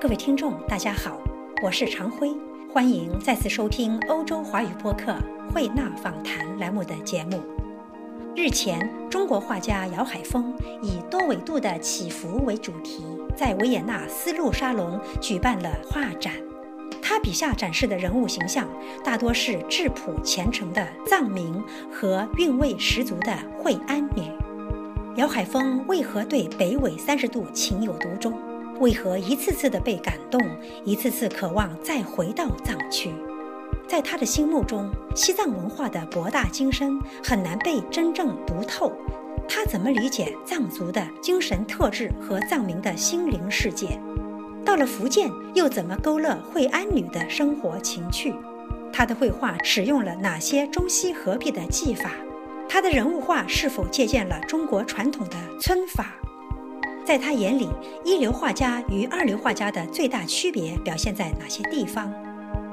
各位听众，大家好，我是常辉，欢迎再次收听欧洲华语播客《慧纳访谈》栏目的节目。日前，中国画家姚海峰以多维度的起伏为主题，在维也纳丝路沙龙举办了画展。他笔下展示的人物形象大多是质朴虔诚的藏民和韵味十足的惠安女。姚海峰为何对北纬三十度情有独钟？为何一次次的被感动，一次次渴望再回到藏区？在他的心目中，西藏文化的博大精深很难被真正读透。他怎么理解藏族的精神特质和藏民的心灵世界？到了福建，又怎么勾勒惠安女的生活情趣？他的绘画使用了哪些中西合璧的技法？他的人物画是否借鉴了中国传统的皴法？在他眼里，一流画家与二流画家的最大区别表现在哪些地方？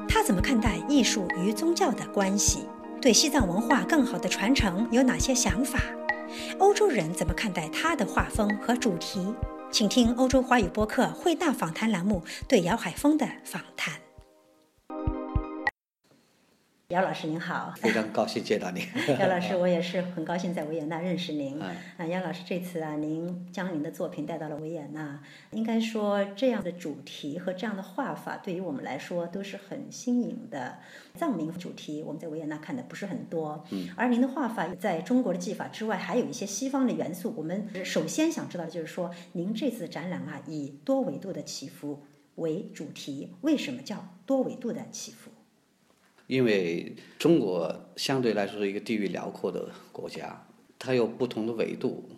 他怎么看待艺术与宗教的关系？对西藏文化更好的传承有哪些想法？欧洲人怎么看待他的画风和主题？请听欧洲华语播客会大访谈栏目对姚海峰的访谈。姚老师您好，非常高兴见到您。姚老师，我也是很高兴在维也纳认识您。啊，姚老师这次啊，您将您的作品带到了维也纳，应该说这样的主题和这样的画法，对于我们来说都是很新颖的。藏民主题我们在维也纳看的不是很多，嗯，而您的画法在中国的技法之外，还有一些西方的元素。我们首先想知道的就是说，您这次展览啊，以多维度的起伏为主题，为什么叫多维度的起伏？因为中国相对来说是一个地域辽阔的国家，它有不同的纬度，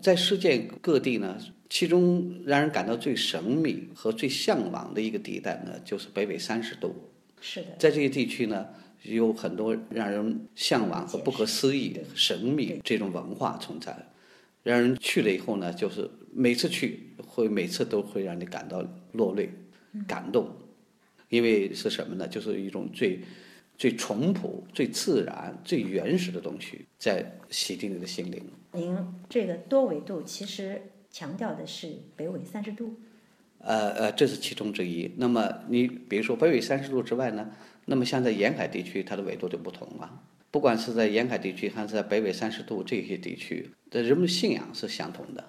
在世界各地呢，其中让人感到最神秘和最向往的一个地带呢，就是北纬三十度。是的，在这些地区呢，有很多让人向往和不可思议、神秘这种文化存在，让人去了以后呢，就是每次去会每次都会让你感到落泪、感动，因为是什么呢？就是一种最。最淳朴、最自然、最原始的东西，在洗涤你的心灵。您这个多维度其实强调的是北纬三十度。呃呃，这是其中之一。那么你比如说北纬三十度之外呢？那么像在沿海地区，它的纬度就不同了。不管是在沿海地区还是在北纬三十度这些地区，的人们的信仰是相同的。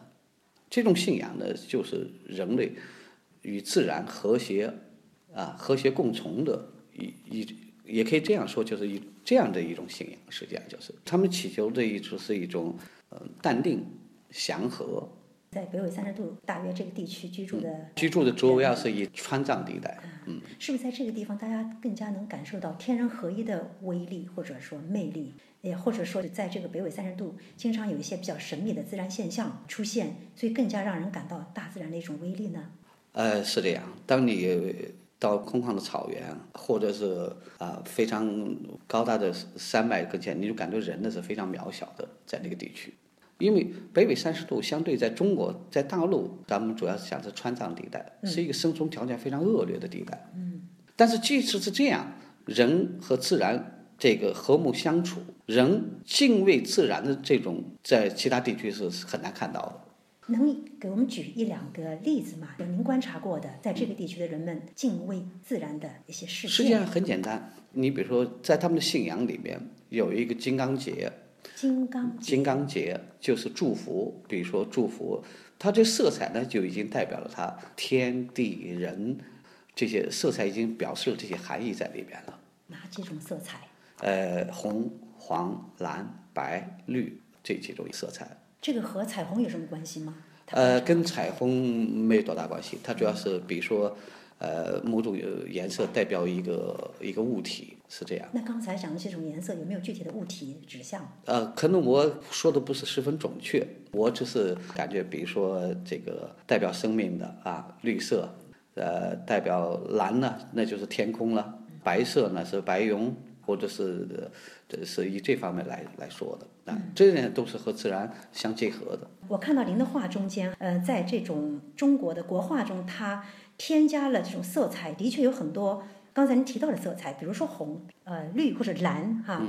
这种信仰呢，就是人类与自然和谐啊，和谐共存的一一。也可以这样说，就是一这样的一种信仰，实际上就是他们祈求的一种是一种呃淡定祥和。在北纬三十度大约这个地区居住的居住的主要是以川藏地带，嗯，是不是在这个地方大家更加能感受到天人合一的威力或者说魅力？也或者说在这个北纬三十度，经常有一些比较神秘的自然现象出现，所以更加让人感到大自然的一种威力呢？呃，是这样，当你。到空旷的草原，或者是啊非常高大的山脉跟前，你就感觉人呢是非常渺小的，在那个地区。因为北纬三十度相对在中国在大陆，咱们主要是讲是川藏地带，是一个生存条件非常恶劣的地带。嗯。但是即使是这样，人和自然这个和睦相处，人敬畏自然的这种，在其他地区是很难看到的。能给我们举一两个例子吗？有您观察过的，在这个地区的人们敬畏自然的一些事件。实际上很简单，你比如说，在他们的信仰里面有一个金刚节。金刚。金刚节就是祝福，比如说祝福，它这色彩呢就已经代表了它天地人这些色彩已经表示了这些含义在里边了。哪几种色彩？呃，红、黄、蓝、白、绿这几种色彩。这个和彩虹有什么关系吗？呃，跟彩虹没有多大关系，它主要是比如说，呃，某种颜色代表一个一个物体，是这样。那刚才讲的这种颜色有没有具体的物体指向？呃，可能我说的不是十分准确，我只是感觉，比如说这个代表生命的啊，绿色，呃，代表蓝呢，那就是天空了；白色呢是白云。或者是，这是以这方面来来说的啊，这些都是和自然相结合的。我看到您的画中间，呃，在这种中国的国画中，它添加了这种色彩，的确有很多刚才您提到的色彩，比如说红、呃绿或者蓝哈，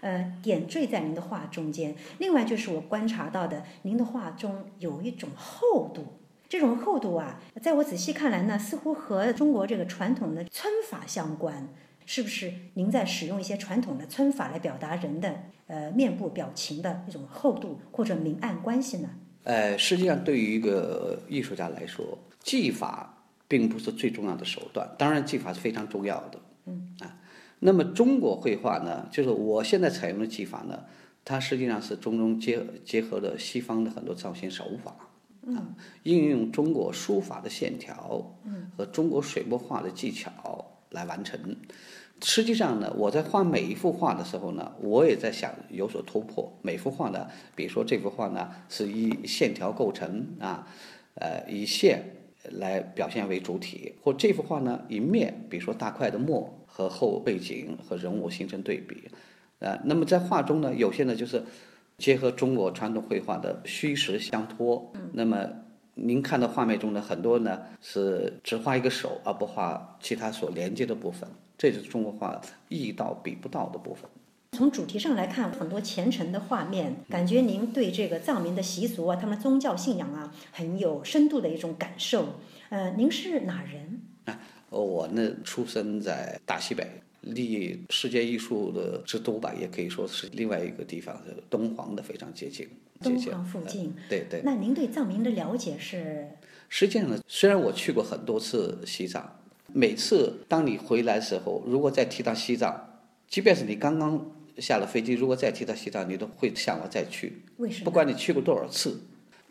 呃点缀在您的画中间。另外就是我观察到的，您的画中有一种厚度，这种厚度啊，在我仔细看来呢，似乎和中国这个传统的皴法相关。是不是您在使用一些传统的皴法来表达人的呃面部表情的一种厚度或者明暗关系呢？呃，实际上对于一个艺术家来说，技法并不是最重要的手段，当然技法是非常重要的。嗯啊，那么中国绘画呢，就是我现在采用的技法呢，它实际上是中中结结合了西方的很多造型手法。啊，应用中国书法的线条嗯和中国水墨画的技巧来完成。实际上呢，我在画每一幅画的时候呢，我也在想有所突破。每幅画呢，比如说这幅画呢，是以线条构成啊，呃，以线来表现为主体，或这幅画呢，以面，比如说大块的墨和后背景和人物形成对比，呃，那么在画中呢，有些呢就是结合中国传统绘画的虚实相托。那么您看到画面中的很多呢，是只画一个手，而不画其他所连接的部分。这就是中国画意到比不到的部分。从主题上来看，很多虔诚的画面，感觉您对这个藏民的习俗啊，他们宗教信仰啊，很有深度的一种感受。呃，您是哪人？啊，我呢出生在大西北，离世界艺术的之都吧，也可以说是另外一个地方，是敦煌的非常接近。敦煌附近。对对。那您对藏民的了解是？实际上呢，虽然我去过很多次西藏。每次当你回来的时候，如果再提到西藏，即便是你刚刚下了飞机，如果再提到西藏，你都会想我再去。为什么？不管你去过多少次。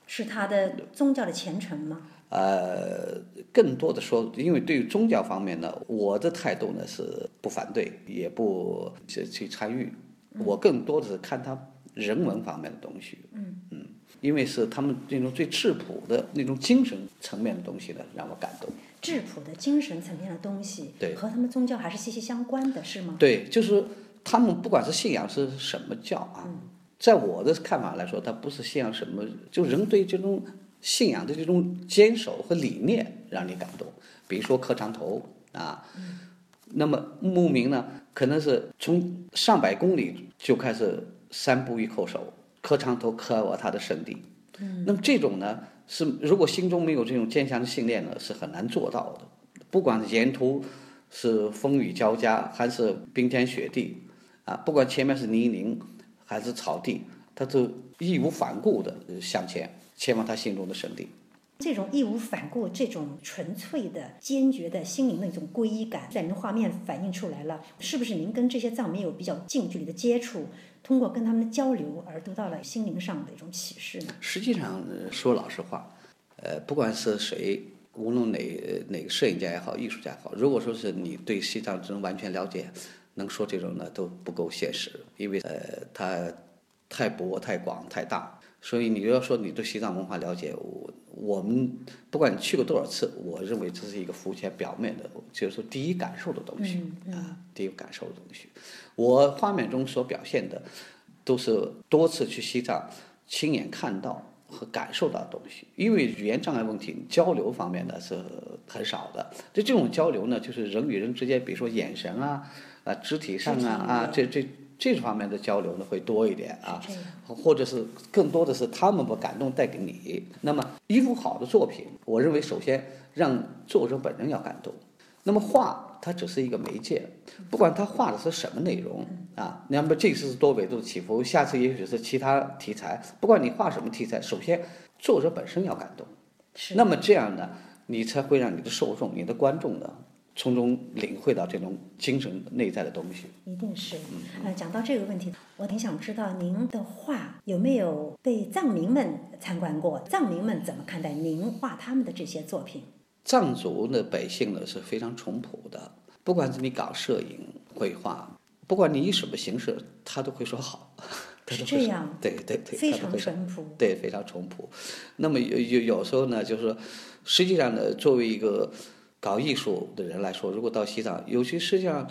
是他的宗教的虔诚吗？呃，更多的说，因为对于宗教方面呢，我的态度呢是不反对，也不去去参与。我更多的是看他人文方面的东西。嗯嗯，因为是他们那种最质朴的那种精神层面的东西呢，让我感动。质朴的精神层面的东西，对，和他们宗教还是息息相关的，是吗？对，就是他们不管是信仰是什么教啊，在我的看法来说，他不是信仰什么，就人对这种信仰的这种坚守和理念让你感动。比如说磕长头啊，那么牧民呢，可能是从上百公里就开始三步一叩首，磕长头磕我他的圣地。嗯，那么这种呢？是，如果心中没有这种坚强的信念呢，是很难做到的。不管沿途是风雨交加，还是冰天雪地，啊，不管前面是泥泞还是草地，他都义无反顾的向前，前往他心中的圣地。这种义无反顾、这种纯粹的、坚决的心灵的一种皈依感，在您画面反映出来了。是不是您跟这些藏民有比较近距离的接触？通过跟他们的交流而得到了心灵上的一种启示呢？实际上说老实话，呃，不管是谁，无论哪哪个摄影家也好，艺术家也好，如果说是你对西藏真完全了解，能说这种呢都不够现实，因为呃，它太博、太广、太大。所以你要说你对西藏文化了解，我我们不管你去过多少次，我认为这是一个浮浅表面的，就是说第一感受的东西啊，第一感受的东西。我画面中所表现的，都是多次去西藏亲眼看到和感受到的东西。因为语言障碍问题，交流方面呢是很少的。就这种交流呢，就是人与人之间，比如说眼神啊、啊肢体上啊、啊这这这方面的交流呢会多一点啊，或者是更多的是他们把感动带给你。那么一幅好的作品，我认为首先让作者本人要感动。那么画。它只是一个媒介，不管他画的是什么内容啊，那么这次是多维度的起伏，下次也许是其他题材。不管你画什么题材，首先作者本身要感动，那么这样呢，你才会让你的受众、你的观众呢，从中领会到这种精神内在的东西。一定是。呃，讲到这个问题，我挺想知道您的画有没有被藏民们参观过？藏民们怎么看待您画他们的这些作品？藏族的百姓呢是非常淳朴的，不管是你搞摄影、绘画，不管你以什么形式，他都会说好。是这样。对对对。非常淳朴。对，非常淳朴。那么有有有时候呢，就是说，实际上呢，作为一个搞艺术的人来说，如果到西藏，有些实际上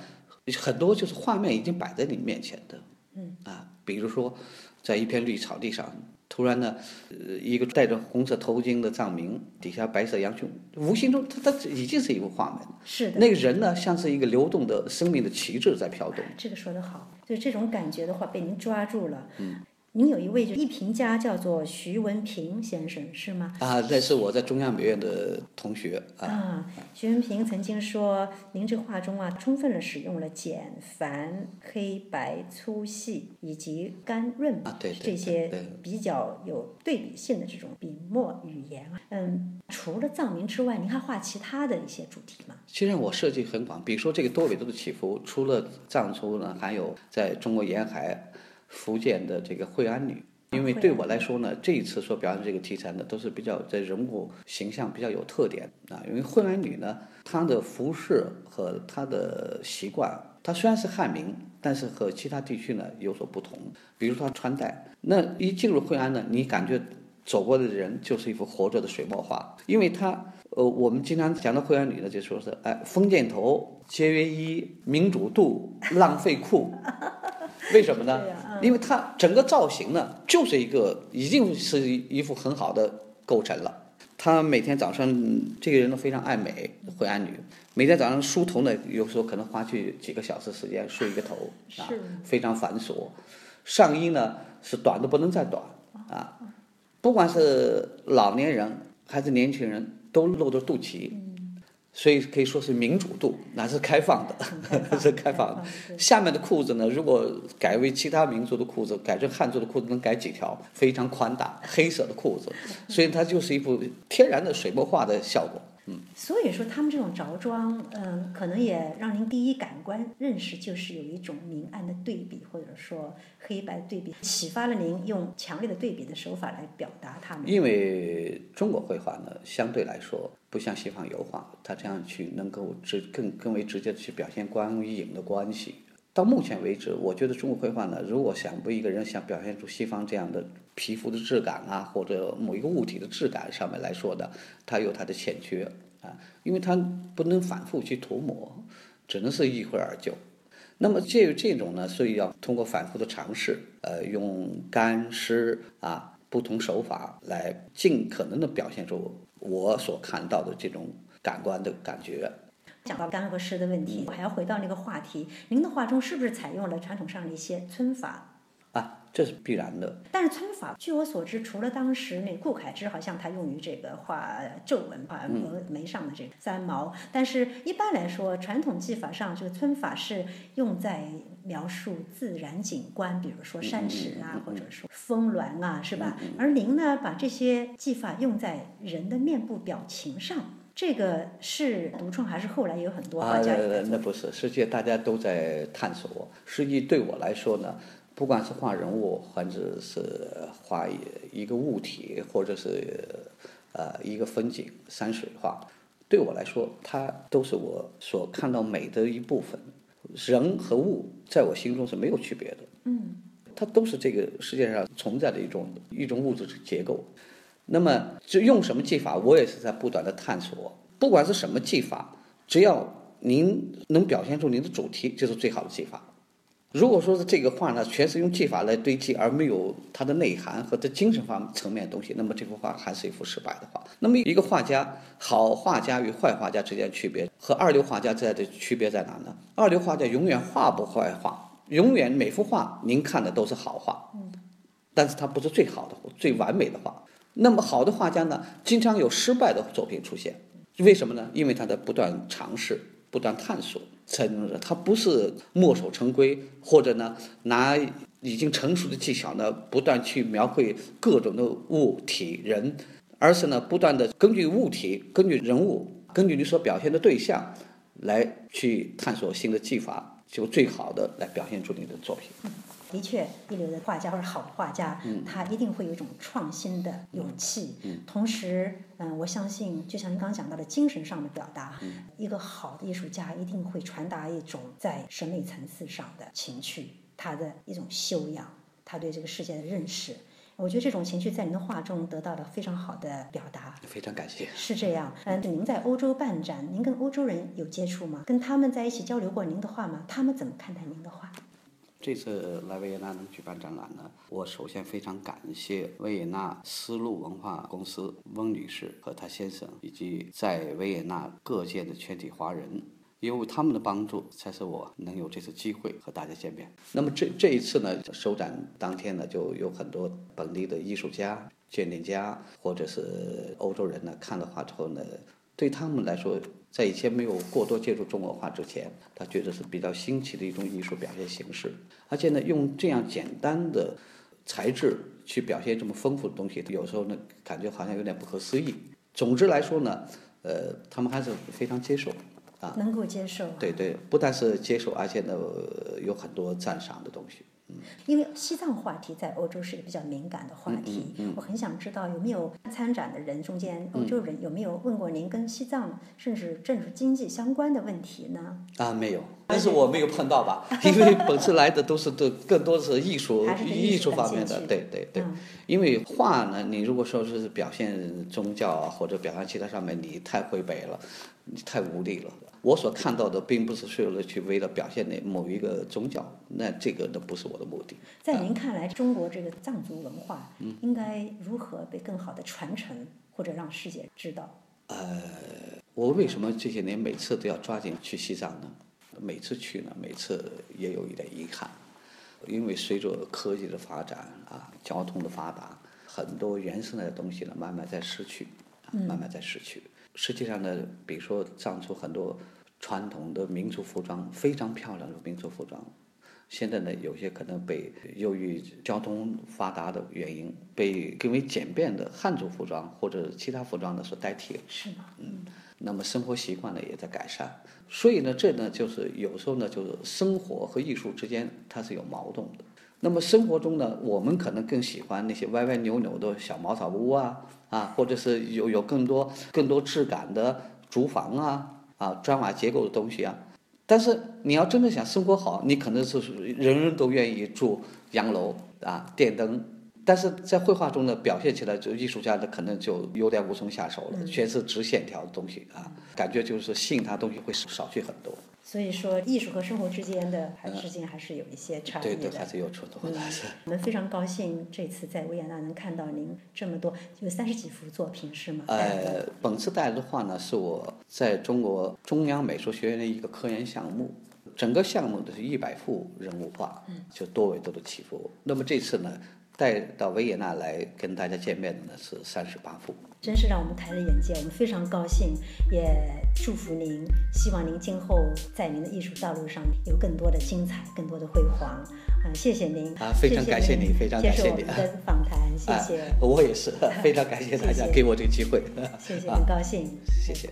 很多就是画面已经摆在你面前的。嗯。啊，比如说，在一片绿草地上。突然呢，呃，一个戴着红色头巾的藏民，底下白色羊群，无形中他他已经是一幅画面。是的。那个人呢，像是一个流动的生命的旗帜在飘动。这个说得好，就这种感觉的话，被您抓住了。嗯。您有一位就艺评家叫做徐文平先生，是吗？啊，那是我在中央美院的同学啊。啊，徐文平曾经说，您这画中啊，充分的使用了简繁、黑白、粗细以及干润啊对对这些对比较有对比性的这种笔墨语言啊。嗯，除了藏民之外，您还画其他的一些主题吗？其实我设计很广，比如说这个多维度的起伏，除了藏族呢，还有在中国沿海、福建的这个惠安女。因为对我来说呢，这一次所表现这个题材呢，都是比较在人物形象比较有特点啊。因为惠安女呢，她的服饰和她的习惯，她虽然是汉民，但是和其他地区呢有所不同。比如她穿戴，那一进入惠安呢，你感觉走过的人就是一幅活着的水墨画，因为她呃，我们经常讲到惠安女呢，就说是哎，封建头、节约衣、民主度、浪费裤。为什么呢？因为它整个造型呢，就是一个已经是一副很好的构成了。他每天早上，这个人呢非常爱美，惠安女，每天早上梳头呢，有时候可能花去几个小时时间梳一个头啊，非常繁琐。上衣呢是短的不能再短啊，不管是老年人还是年轻人，都露着肚脐。所以可以说是民主度，那是开放的，是开放的。下面的裤子呢，如果改为其他民族的裤子，改成汉族的裤子，能改几条？非常宽大，黑色的裤子，所以它就是一部天然的水墨画的效果。所以说，他们这种着装，嗯，可能也让您第一感官认识就是有一种明暗的对比，或者说黑白对比，启发了您用强烈的对比的手法来表达他们。因为中国绘画呢，相对来说不像西方油画，它这样去能够直更更为直接的去表现光与影的关系。到目前为止，我觉得中国绘画呢，如果想为一个人想表现出西方这样的皮肤的质感啊，或者某一个物体的质感上面来说的，它有它的欠缺啊，因为它不能反复去涂抹，只能是一挥而就。那么介于这种呢，所以要通过反复的尝试，呃，用干湿啊不同手法来尽可能的表现出我所看到的这种感官的感觉。讲到干和湿的问题，我还要回到那个话题，您的画中是不是采用了传统上的一些皴法？啊，这是必然的。但是皴法，据我所知，除了当时那顾恺之好像他用于这个画皱纹、画额眉上的这个三毛，但是一般来说，传统技法上这个皴法是用在描述自然景观，比如说山石啊，或者说峰峦啊，是吧？而您呢，把这些技法用在人的面部表情上。这个是独创还是后来有很多画啊，家？那不是，实际大家都在探索。实际对我来说呢，不管是画人物，或者是画一一个物体，或者是呃一个风景、山水画，对我来说，它都是我所看到美的一部分。人和物在我心中是没有区别的。嗯，它都是这个世界上存在的一种一种物质结构。那么，就用什么技法，我也是在不断的探索。不管是什么技法，只要您能表现出您的主题，就是最好的技法。如果说是这个画呢，全是用技法来堆砌，而没有它的内涵和它精神方层面的东西，那么这幅画还是一幅失败的画。那么一个画家，好画家与坏画家之间的区别，和二流画家之间的区别在哪呢？二流画家永远画不坏画，永远每幅画您看的都是好画，但是它不是最好的、最完美的画。那么好的画家呢，经常有失败的作品出现，为什么呢？因为他在不断尝试、不断探索，才能他不是墨守成规，或者呢拿已经成熟的技巧呢不断去描绘各种的物体人，而是呢不断的根据物体、根据人物、根据你所表现的对象，来去探索新的技法，就最好的来表现出你的作品。的确，一流的画家或者好的画家，他一定会有一种创新的勇气。同时，嗯，我相信，就像您刚刚讲到的精神上的表达，一个好的艺术家一定会传达一种在审美层次上的情趣，他的一种修养，他对这个世界的认识。我觉得这种情绪在您的画中得到了非常好的表达。非常感谢。是这样，嗯，您在欧洲办展，您跟欧洲人有接触吗？跟他们在一起交流过您的画吗？他们怎么看待您的画？这次来维也纳能举办展览呢，我首先非常感谢维也纳丝路文化公司翁女士和她先生，以及在维也纳各界的全体华人。因为他们的帮助，才使我能有这次机会和大家见面。那么这这一次呢，首展当天呢，就有很多本地的艺术家、鉴定家或者是欧洲人呢，看了画之后呢，对他们来说，在以前没有过多接触中国画之前，他觉得是比较新奇的一种艺术表现形式，而且呢，用这样简单的材质去表现这么丰富的东西，有时候呢，感觉好像有点不可思议。总之来说呢，呃，他们还是非常接受。啊，能够接受。对对，不但是接受，而且呢，有很多赞赏的东西。嗯，因为西藏话题在欧洲是一个比较敏感的话题，我很想知道有没有参展的人中间，欧洲人有没有问过您跟西藏甚至政治经济相关的问题呢？啊，没有，但是我没有碰到吧，因为本次来的都是都更多的是艺术艺术方面的，对对对。因为画呢，你如果说是表现宗教啊或者表现其他上面，你太回北了，你太无力了。我所看到的并不是为了去为了表现那某一个宗教，那这个都不是我的目的。在您看来，中国这个藏族文化应该如何被更好的传承，或者让世界知道？呃，我为什么这些年每次都要抓紧去西藏呢？每次去呢，每次也有一点遗憾，因为随着科技的发展啊，交通的发达，很多原生的东西呢，慢慢在失去，慢慢在失去。实际上呢，比如说藏族很多传统的民族服装非常漂亮的民族服装，现在呢有些可能被由于交通发达的原因，被更为简便的汉族服装或者其他服装呢所代替了。是吗？嗯。那么生活习惯呢也在改善，所以呢这呢就是有时候呢就是生活和艺术之间它是有矛盾的。那么生活中呢，我们可能更喜欢那些歪歪扭扭的小茅草屋啊，啊，或者是有有更多更多质感的竹房啊，啊，砖瓦结构的东西啊。但是你要真的想生活好，你可能是人人都愿意住洋楼啊，电灯。但是在绘画中呢，表现起来就艺术家的可能就有点无从下手了，全是直线条的东西啊，感觉就是吸引他东西会少去很多。所以说，艺术和生活之间的还之间还是有一些差异的。对对，还是有冲突的。我们非常高兴这次在维也纳能看到您这么多，有三十几幅作品是吗？呃，本次带来的画呢，是我在中国中央美术学院的一个科研项目，整个项目都是一百幅人物画，就多维度的起伏。那么这次呢？带到维也纳来跟大家见面的呢是三十八幅，真是让我们开了眼界，我们非常高兴，也祝福您，希望您今后在您的艺术道路上有更多的精彩，更多的辉煌。啊，谢谢您啊，非常感谢您，非常感谢您的访谈，谢谢。我也是 非常感谢大家给我这个机会，谢谢，很高兴，谢谢。